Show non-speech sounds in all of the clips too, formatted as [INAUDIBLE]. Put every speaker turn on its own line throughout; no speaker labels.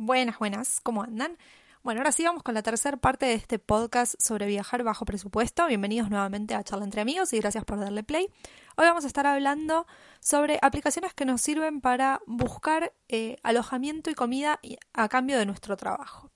Buenas, buenas, ¿cómo andan? Bueno, ahora sí vamos con la tercera parte de este podcast sobre viajar bajo presupuesto. Bienvenidos nuevamente a Charla entre Amigos y gracias por darle play. Hoy vamos a estar hablando sobre aplicaciones que nos sirven para buscar eh, alojamiento y comida a cambio de nuestro trabajo.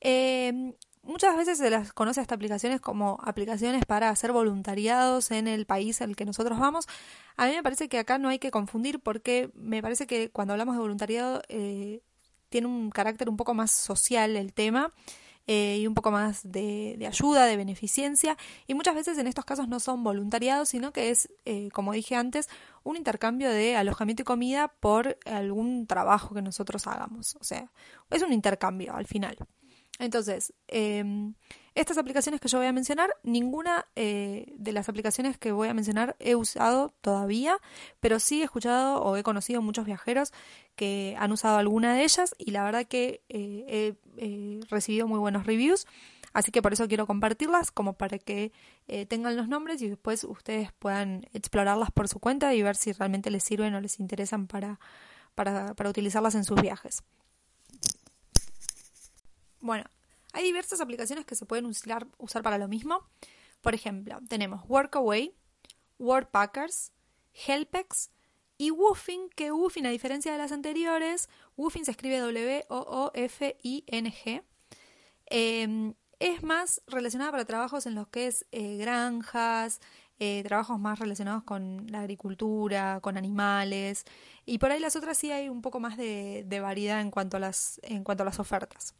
Eh, muchas veces se las conoce a estas aplicaciones como aplicaciones para hacer voluntariados en el país al que nosotros vamos. A mí me parece que acá no hay que confundir porque me parece que cuando hablamos de voluntariado eh, tiene un carácter un poco más social el tema. Eh, y un poco más de, ayuda, de beneficencia. Y muchas veces en estos casos no son voluntariados, sino que es, eh, como dije antes, un intercambio de alojamiento y comida por algún trabajo que nosotros hagamos. O sea, es un intercambio al final. Entonces, em, estas aplicaciones que yo voy a mencionar, ninguna eh, de las aplicaciones que voy a mencionar he usado todavía, pero sí he escuchado o he conocido muchos viajeros que han usado alguna de ellas y la verdad que eh, he recibido muy buenos reviews. Así que por eso quiero compartirlas, como para que eh, tengan los nombres y después ustedes puedan explorarlas por su cuenta y ver si realmente les sirven o les interesan para, para, para utilizarlas en sus viajes. Bueno, hay diversas aplicaciones que se pueden usar, para lo mismo. Por ejemplo, tenemos Workaway, Workpackers, Helpex y Woofing, que Woofing, a diferencia de las anteriores, Woofing se escribe W-O-O-F-I-N-G. Em, es más relacionada para trabajos en los que es eh, granjas, eh, trabajos más relacionados con la agricultura, con animales. Y por ahí las otras sí hay un poco más de, variedad en cuanto a las ofertas.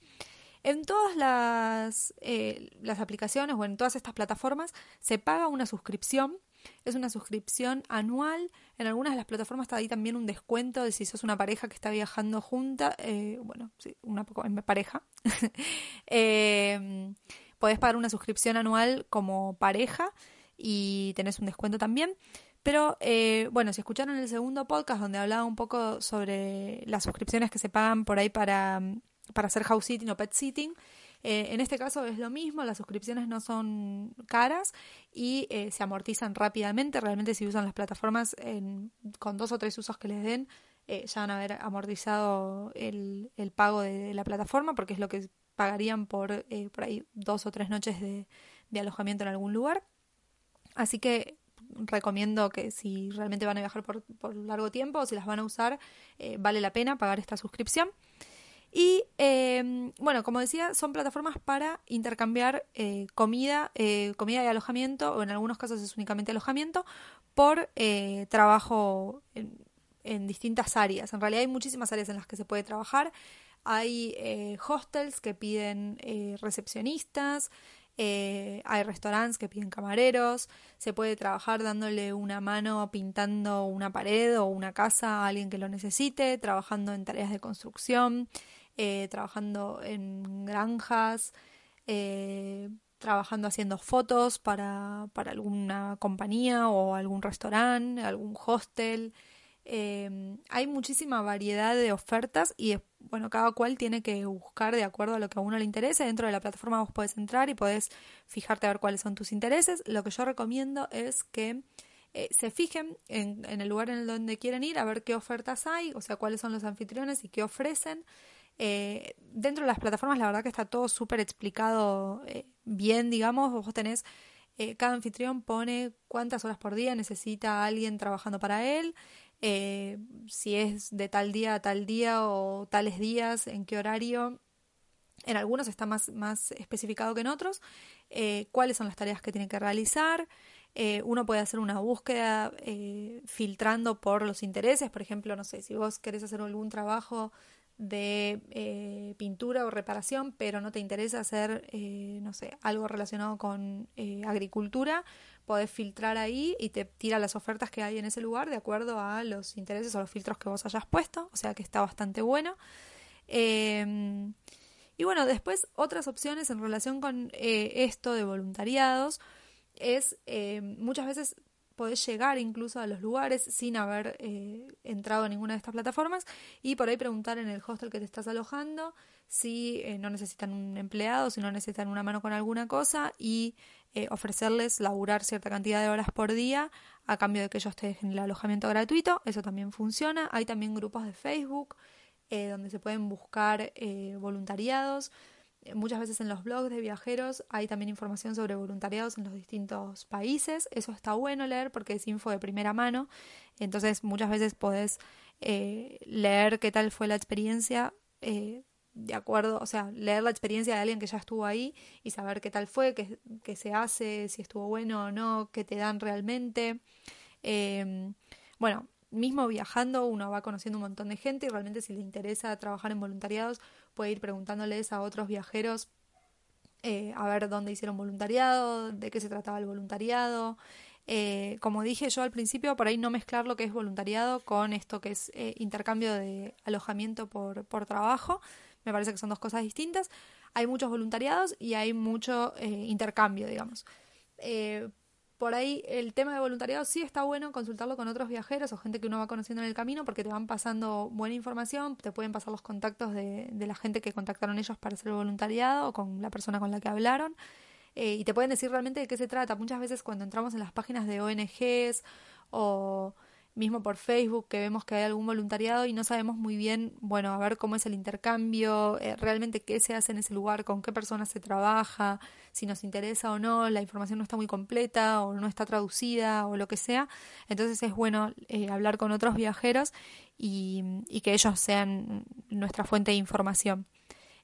En todas las, eh, las aplicaciones o en todas estas plataformas se paga una suscripción. Es una suscripción anual. En algunas de las plataformas está ahí también un descuento de si sos una pareja que está viajando junta. Eh, bueno, sí, una pareja. [LAUGHS] eh, podés pagar una suscripción anual como pareja y tenés un descuento también. Pero eh, bueno, si escucharon el segundo podcast donde hablaba un poco sobre las suscripciones que se pagan por ahí para para hacer house sitting o pet sitting. Eh, en este caso es lo mismo, las suscripciones no son caras y eh, se amortizan rápidamente. Realmente si usan las plataformas con dos o tres usos que les den, eh, ya van a haber amortizado el, pago de, la plataforma porque es lo que pagarían por, ahí dos o tres noches de, alojamiento en algún lugar. Así que recomiendo que si realmente van a viajar por largo tiempo o si las van a usar, vale la pena pagar esta suscripción. Y em, bueno, como decía, son plataformas para intercambiar eh, comida, eh, comida y alojamiento, o en algunos casos es únicamente alojamiento, por eh, trabajo en, distintas áreas. En realidad hay muchísimas áreas en las que se puede trabajar. Hay hostels que piden recepcionistas, hay restaurantes que piden camareros, se puede trabajar dándole una mano pintando una pared o una casa a alguien que lo necesite, trabajando en tareas de construcción, eh, trabajando en granjas, eh, trabajando haciendo fotos para, para, alguna compañía o algún restaurante, algún hostel. Eh, hay muchísima variedad de ofertas y bueno, cada cual tiene que buscar de acuerdo a lo que a uno le interese. Dentro de la plataforma vos podés entrar y podés fijarte a ver cuáles son tus intereses. Lo que yo recomiendo es que se fijen en, en, el lugar en donde quieren ir, a ver qué ofertas hay, o sea, cuáles son los anfitriones y qué ofrecen. Eh, dentro de las plataformas la verdad que está todo súper explicado eh, bien, digamos, vos tenés, eh, cada anfitrión pone cuántas horas por día necesita alguien trabajando para él, si es de tal día a tal día o tales días, en qué horario. En algunos está más, más especificado que en otros, cuáles son las tareas que tiene que realizar. uno puede hacer una búsqueda filtrando por los intereses, por ejemplo, no sé, si vos querés hacer algún trabajo de eh, pintura o reparación, pero no te interesa hacer, eh, no sé, algo relacionado con eh, agricultura, podés filtrar ahí y te tira las ofertas que hay en ese lugar de acuerdo a los intereses o los filtros que vos hayas puesto, o sea que está bastante bueno. Em, y bueno, después otras opciones en relación con esto de voluntariados es muchas veces podés llegar incluso a los lugares sin haber eh, entrado a ninguna de estas plataformas y por ahí preguntar en el hostel que te estás alojando si eh, no necesitan un empleado, si no necesitan una mano con alguna cosa y eh, ofrecerles laburar cierta cantidad de horas por día a cambio de que ellos te dejen el alojamiento gratuito. Eso también funciona. Hay también grupos de Facebook donde se pueden buscar voluntariados. Muchas veces en los blogs de viajeros hay también información sobre voluntariados en los distintos países. Eso está bueno leer porque es info de primera mano. Entonces muchas veces podés eh, leer qué tal fue la experiencia eh, de acuerdo, o sea, leer la experiencia de alguien que ya estuvo ahí y saber qué tal fue, qué, qué se hace, si estuvo bueno o no, qué te dan realmente. Eh, bueno, mismo viajando uno va conociendo un montón de gente y realmente si le interesa trabajar en voluntariados puede ir preguntándoles a otros viajeros eh, a ver dónde hicieron voluntariado, de qué se trataba el voluntariado. Eh, como dije yo al principio, por ahí no mezclar lo que es voluntariado con esto que es eh, intercambio de alojamiento por, por trabajo. Me parece que son dos cosas distintas. Hay muchos voluntariados y hay mucho intercambio, digamos por ahí el tema de voluntariado sí está bueno consultarlo con otros viajeros o gente que uno va conociendo en el camino porque te van pasando buena información, te pueden pasar los contactos de, de la gente que contactaron ellos para hacer voluntariado o con la persona con la que hablaron eh, y te pueden decir realmente de qué se trata. Muchas veces cuando entramos en las páginas de ONGs o mismo por Facebook que vemos que hay algún voluntariado y no sabemos muy bien, bueno, a ver cómo es el intercambio, eh, realmente qué se hace en ese lugar, con qué personas se trabaja, si nos interesa o no, la información no está muy completa o no está traducida o lo que sea. Entonces es bueno eh, hablar con otros viajeros y, que ellos sean nuestra fuente de información.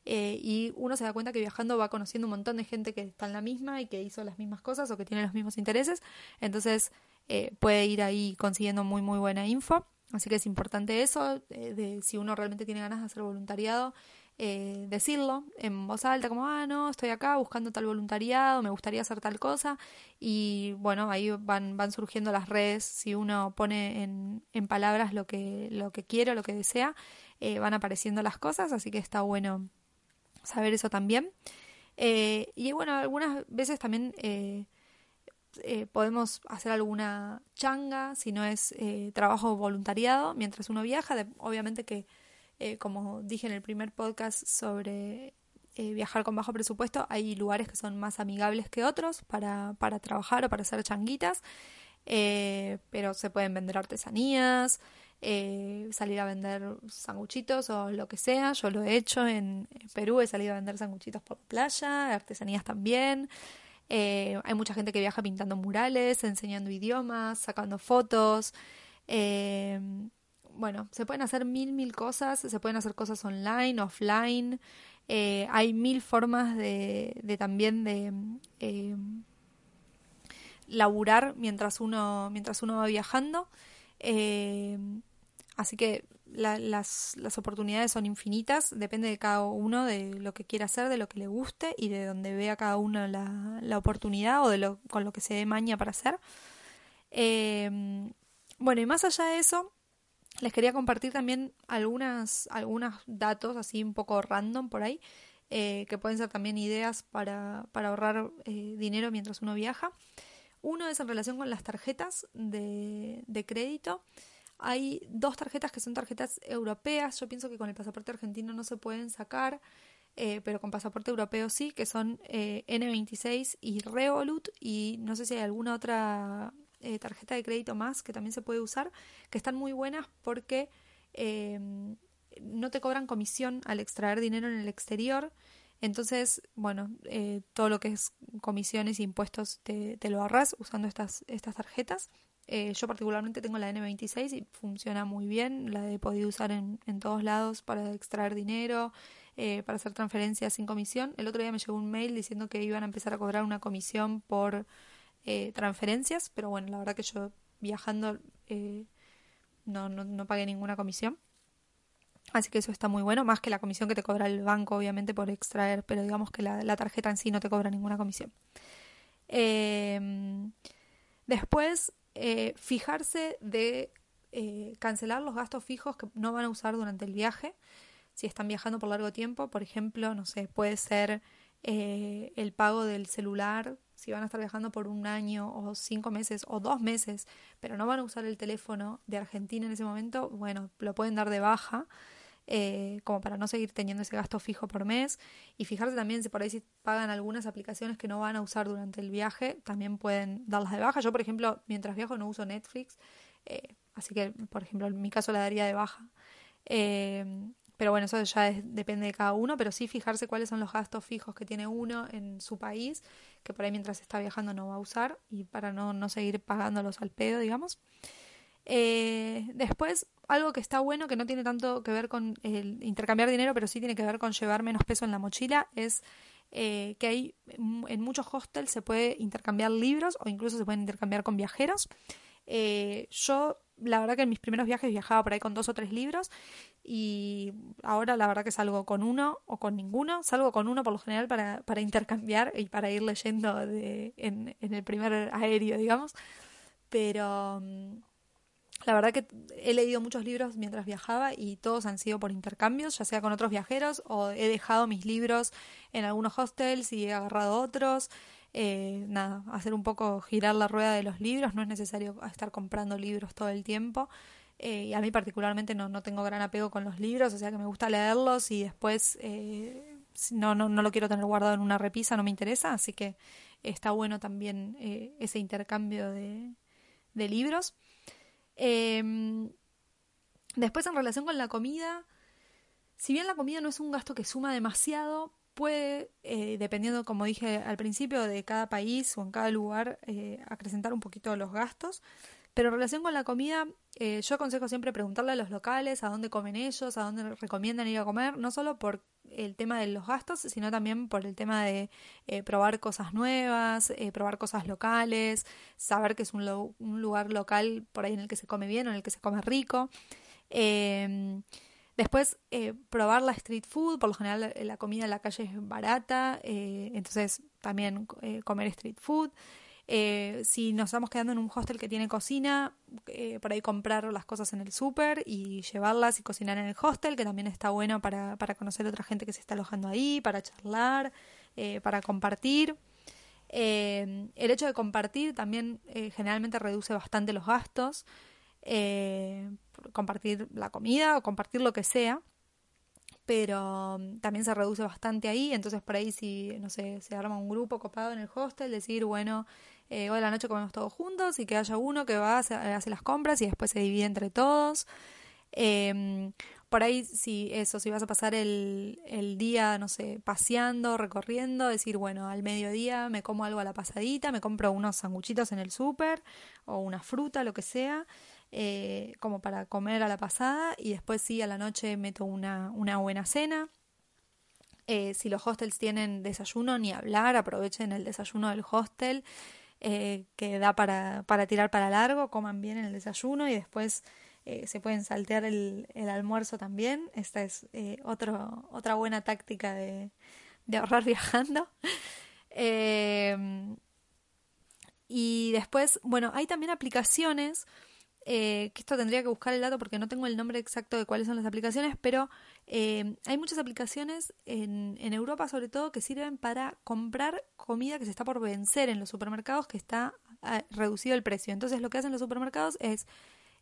Eh, y uno se da cuenta que viajando va conociendo un montón de gente que está en la misma y que hizo las mismas cosas o que tiene los mismos intereses. Entonces, eh, puede ir ahí consiguiendo muy muy buena info. Así que es importante eso, eh, de si uno realmente tiene ganas de hacer voluntariado, eh, decirlo en voz alta, como, ah, no, estoy acá buscando tal voluntariado, me gustaría hacer tal cosa. Y bueno, ahí van, van surgiendo las redes, si uno pone en, en palabras lo que, lo que quiere o lo que desea, van apareciendo las cosas, así que está bueno saber eso también. y bueno, algunas veces también eh, podemos hacer alguna changa, si no es eh, trabajo voluntariado, mientras uno viaja. obviamente que, eh, como dije en el primer podcast sobre viajar con bajo presupuesto, hay lugares que son más amigables que otros para, para trabajar o para hacer changuitas, pero se pueden vender artesanías. salir a vender sanguchitos o lo que sea. Yo lo he hecho en Perú, he salido a vender sanguchitos por playa, artesanías también. Eh, hay mucha gente que viaja pintando murales, enseñando idiomas, sacando fotos. Eh, bueno, se pueden hacer mil, mil cosas, se pueden hacer cosas online, offline. Eh, hay mil formas de, de también de laburar mientras uno, mientras uno va viajando. así que las, las, oportunidades son infinitas, depende de cada uno, de lo que quiera hacer, de lo que le guste y de donde vea cada uno la, la oportunidad o de lo, con lo que se dé maña para hacer. Em, bueno, y más allá de eso, les quería compartir también algunas, algunos datos así un poco random por ahí, eh, que pueden ser también ideas para, para ahorrar eh, dinero mientras uno viaja. Uno es en relación con las tarjetas de, de crédito. Hay dos tarjetas que son tarjetas europeas. Yo pienso que con el pasaporte argentino no se pueden sacar, eh, pero con pasaporte europeo sí, que son eh, N26 y Revolut. Y no sé si hay alguna otra eh, tarjeta de crédito más que también se puede usar, que están muy buenas porque em, no te cobran comisión al extraer dinero en el exterior. Entonces, bueno, todo lo que es comisiones e impuestos te, te, lo ahorras usando estas, estas tarjetas. Eh, yo particularmente tengo la N26 y funciona muy bien, la he podido usar en, todos lados para extraer dinero, eh, para hacer transferencias sin comisión. El otro día me llegó un mail diciendo que iban a empezar a cobrar una comisión por eh, transferencias, pero bueno, la verdad que yo viajando no, no, no pagué ninguna comisión. Así que eso está muy bueno, más que la comisión que te cobra el banco, obviamente, por extraer, pero digamos que la, la tarjeta en sí no te cobra ninguna comisión. después, eh, fijarse de eh, cancelar los gastos fijos que no van a usar durante el viaje. si están viajando por largo tiempo, por ejemplo, no sé, puede ser eh, el pago del celular, si van a estar viajando por un año o cinco meses o dos meses, pero no van a usar el teléfono de Argentina en ese momento, bueno, lo pueden dar de baja. Eh, como para no seguir teniendo ese gasto fijo por mes. Y fijarse también si por ahí si pagan algunas aplicaciones que no van a usar durante el viaje también pueden darlas de baja. Yo por ejemplo mientras viajo no uso Netflix eh, así que por ejemplo en mi caso la daría de baja. Eh, pero bueno, eso ya depende de cada uno, pero sí fijarse cuáles son los gastos fijos que tiene uno en su país, que por ahí mientras está viajando no va a usar y para no, no seguir pagándolos al pedo, digamos. Después, algo que está bueno, que no tiene tanto que ver con intercambiar dinero, pero sí tiene que ver con llevar menos peso en la mochila, es eh, que hay en muchos hostels se puede intercambiar libros o incluso se pueden intercambiar con viajeros. Eh, yo, la verdad que en mis primeros viajes viajaba por ahí con dos o tres libros y ahora la verdad que salgo con uno o con ninguno. Salgo con uno por lo general para, para intercambiar y para ir leyendo en, en el primer aéreo, digamos. Pero mm, la verdad que he leído muchos libros mientras viajaba y todos han sido por intercambios, ya sea con otros viajeros o he dejado mis libros en algunos hostels y he agarrado otros. Eh, nada, hacer un poco girar la rueda de los libros, no es necesario estar comprando libros todo el tiempo. Eh, y a mí particularmente no, no tengo gran apego con los libros, o sea que me gusta leerlos y después eh, no, no, no lo quiero tener guardado en una repisa, no me interesa, así que está bueno también ese intercambio de, de libros. Em, después en relación con la comida, si bien la comida no es un gasto que suma demasiado, puede, eh, dependiendo, como dije al principio, de cada país o en cada lugar, eh, acrecentar un poquito los gastos. Pero en relación con la comida, eh, yo aconsejo siempre preguntarle a los locales a dónde comen ellos, a dónde recomiendan ir a comer, no solo por el tema de los gastos, sino también por el tema de probar cosas nuevas, probar cosas locales, saber que es un, un, lugar local por ahí en el que se come bien o en el que se come rico. Em, Después, eh, probar la street food, por lo general eh, la comida en la calle es barata, eh, entonces también comer street food. Si nos estamos quedando en un hostel que tiene cocina, por ahí comprar las cosas en el súper y llevarlas y cocinar en el hostel, que también está bueno para, para conocer a otra gente que se está alojando ahí, para charlar, para compartir. el hecho de compartir también generalmente reduce bastante los gastos eh, compartir la comida o compartir lo que sea, pero mm, también se reduce bastante ahí, entonces por ahí si, no sé, se arma un grupo copado en el hostel, decir, bueno, eh, hoy a la noche comemos todos juntos y que haya uno que va, hace, hace las compras y después se divide entre todos. Eh, por ahí, si eso, si vas a pasar el, el día, no sé, paseando, recorriendo, decir, bueno, al mediodía me como algo a la pasadita, me compro unos sanguchitos en el súper o una fruta, lo que sea, eh, como para comer a la pasada y después sí a la noche meto una, una buena cena. Eh, si los hostels tienen desayuno, ni hablar, aprovechen el desayuno del hostel eh, que da para, para tirar para largo, coman bien el desayuno y después se pueden saltear el, almuerzo también. Esta es otra buena táctica de ahorrar [LAUGHS] viajando. y después, bueno, hay también aplicaciones eh, que esto tendría que buscar el dato porque no tengo el nombre exacto de cuáles son las aplicaciones, pero eh, hay muchas aplicaciones en, en, Europa sobre todo que sirven para comprar comida que se está por vencer en los supermercados que está ah, reducido el precio. Entonces lo que hacen los supermercados es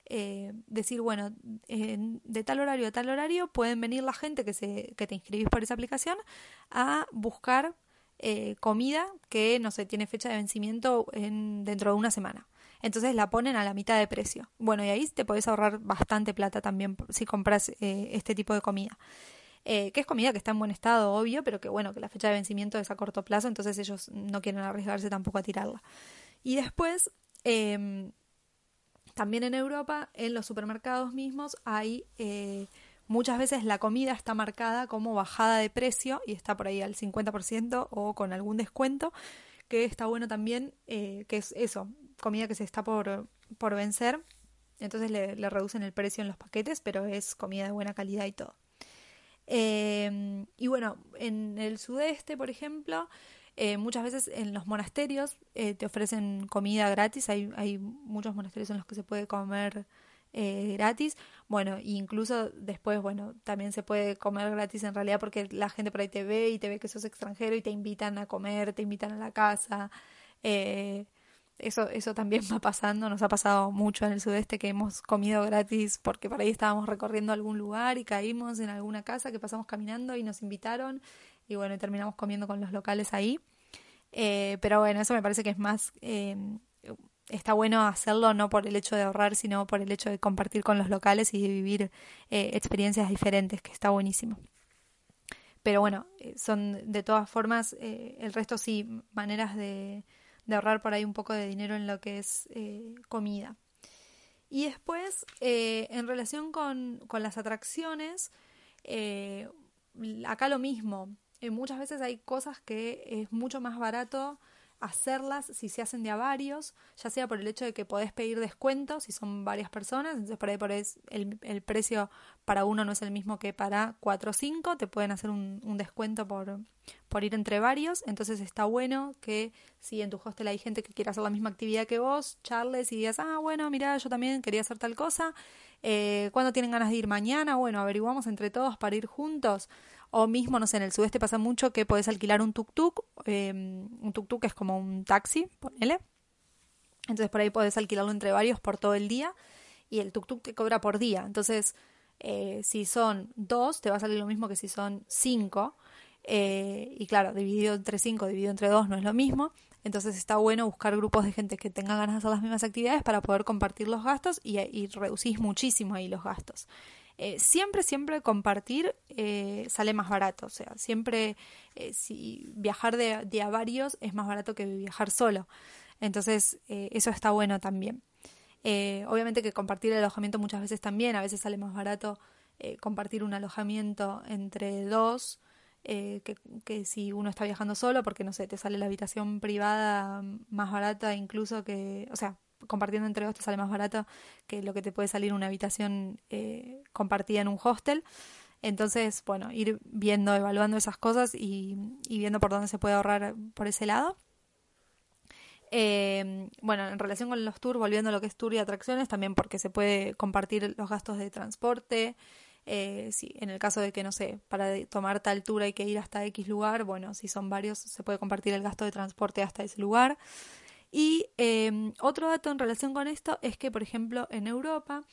eh, decir, bueno, de tal horario a tal horario pueden venir la gente que, se, que te inscribís por esa aplicación a buscar comida que, no sé, tiene fecha de vencimiento en, dentro de una semana entonces la ponen a la mitad de precio. Bueno, y ahí te podés ahorrar bastante plata también si compras eh, este tipo de comida. Eh, que es comida que está en buen estado, obvio, pero que bueno, que la fecha de vencimiento es a corto plazo, entonces ellos no quieren arriesgarse tampoco a tirarla. Y después, em, también en Europa, en los supermercados mismos, hay eh, muchas veces la comida está marcada como bajada de precio y está por ahí al 50% o con algún descuento, que está bueno también, que es eso, comida que se está por, por vencer, entonces le, reducen el precio en los paquetes, pero es comida de buena calidad y todo. Em, y bueno, en el sudeste, por ejemplo, eh, muchas veces en los monasterios eh, te ofrecen comida gratis. Hay, hay muchos monasterios en los que se puede comer eh, gratis. Bueno, incluso después, bueno, también se puede comer gratis en realidad porque la gente por ahí te ve y te ve que sos extranjero y te invitan a comer, te invitan a la casa. Eh, eso, eso también va pasando, nos ha pasado mucho en el sudeste que hemos comido gratis porque por ahí estábamos recorriendo algún lugar y caímos en alguna casa que pasamos caminando y nos invitaron y bueno, terminamos comiendo con los locales ahí. Eh, pero bueno, eso me parece que es más, eh, está bueno hacerlo no por el hecho de ahorrar, sino por el hecho de compartir con los locales y de vivir eh, experiencias diferentes, que está buenísimo. Pero bueno, son de todas formas, el resto sí, maneras de, de, ahorrar por ahí un poco de dinero en lo que es comida. Y después, en relación con, con las atracciones, acá lo mismo, eh, muchas veces hay cosas que es mucho más barato hacerlas si se hacen de a varios, ya sea por el hecho de que podés pedir descuentos si son varias personas, entonces por ahí por el, el, precio para uno no es el mismo que para cuatro o cinco, te pueden hacer un, un, descuento por, por ir entre varios, entonces está bueno que si en tu hostel hay gente que quiere hacer la misma actividad que vos, charles y digas, ah, bueno, mira, yo también quería hacer tal cosa, eh, ¿cuándo tienen ganas de ir mañana? Bueno, averiguamos entre todos para ir juntos. O mismo, no sé, en el sudeste pasa mucho que podés alquilar un tuk-tuk. Eh, un tuk-tuk es como un taxi, ponele. Entonces por ahí podés alquilarlo entre varios por todo el día. Y el tuk-tuk te cobra por día. Entonces, eh, si son dos, te va a salir lo mismo que si son cinco. Eh, y claro, dividido entre cinco, dividido entre dos no es lo mismo. Entonces está bueno buscar grupos de gente que tenga ganas de hacer las mismas actividades para poder compartir los gastos y, y reducís muchísimo ahí los gastos. Eh, siempre, siempre compartir eh, sale más barato. O sea, siempre eh, si viajar de, a varios es más barato que viajar solo. Entonces, eso está bueno también. obviamente que compartir el alojamiento muchas veces también, a veces sale más barato compartir un alojamiento entre dos. que, que, si uno está viajando solo, porque no sé, te sale la habitación privada más barata incluso que, o sea, compartiendo entre dos te sale más barato que lo que te puede salir una habitación eh, compartida en un hostel. Entonces, bueno, ir viendo, evaluando esas cosas y, viendo por dónde se puede ahorrar por ese lado. Eh, bueno, en relación con los tours, volviendo a lo que es tour y atracciones, también porque se puede compartir los gastos de transporte. Eh, si, en el caso de que, no sé, para tomar tal tour hay que ir hasta X lugar, bueno, si son varios, se puede compartir el gasto de transporte hasta ese lugar. Y em, otro dato en relación con esto es que, por ejemplo, en Europa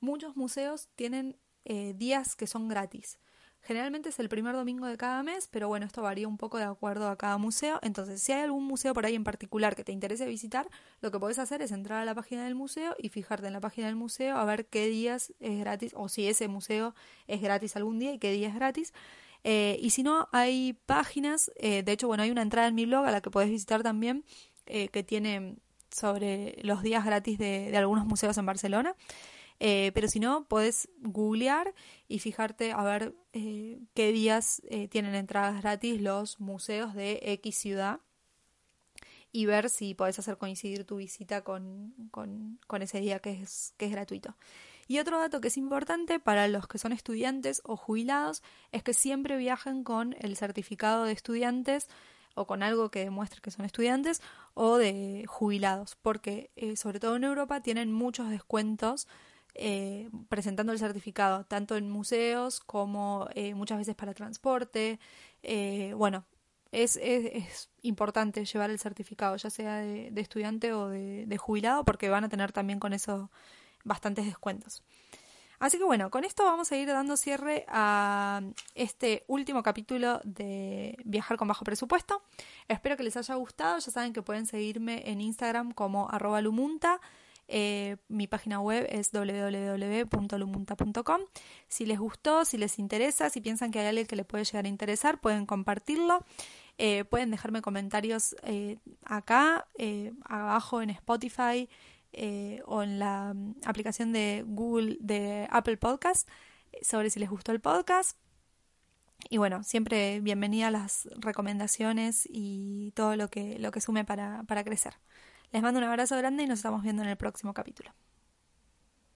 muchos museos tienen eh, días que son gratis. Generalmente es el primer domingo de cada mes, pero bueno, esto varía un poco de acuerdo a cada museo. Entonces, si hay algún museo por ahí en particular que te interese visitar, lo que podés hacer es entrar a la página del museo y fijarte en la página del museo a ver qué días es gratis o si ese museo es gratis algún día y qué día es gratis. Eh, y si no, hay páginas, eh, de hecho, bueno, hay una entrada en mi blog a la que podés visitar también, eh, que tiene sobre los días gratis de, algunos museos en Barcelona. Eh, pero si no, puedes googlear y fijarte a ver eh, qué días tienen entradas gratis los museos de X ciudad y ver si podés hacer coincidir tu visita con, con, con, ese día que es, que es gratuito. Y otro dato que es importante para los que son estudiantes o jubilados es que siempre viajen con el certificado de estudiantes o con algo que demuestre que son estudiantes o de jubilados, porque eh, sobre todo en Europa tienen muchos descuentos eh, presentando el certificado, tanto en museos como eh, muchas veces para transporte. bueno, es, es, importante llevar el certificado, ya sea de, estudiante o de, de, jubilado, porque van a tener también con eso bastantes descuentos. Así que bueno, con esto vamos a ir dando cierre a este último capítulo de Viajar con bajo presupuesto. Espero que les haya gustado. Ya saben que pueden seguirme en Instagram como arroba lumunta. Eh, mi página web es www.lumunta.com. Si les gustó, si les interesa, si piensan que hay alguien que le puede llegar a interesar, pueden compartirlo. Eh, pueden dejarme comentarios eh, acá, abajo en Spotify, eh, o en la mm, aplicación de Google de Apple Podcast eh, sobre si les gustó el podcast. Y bueno, siempre bienvenida a las recomendaciones y todo lo que, lo que sume para, para crecer. Les mando un abrazo grande y nos estamos viendo en el próximo capítulo.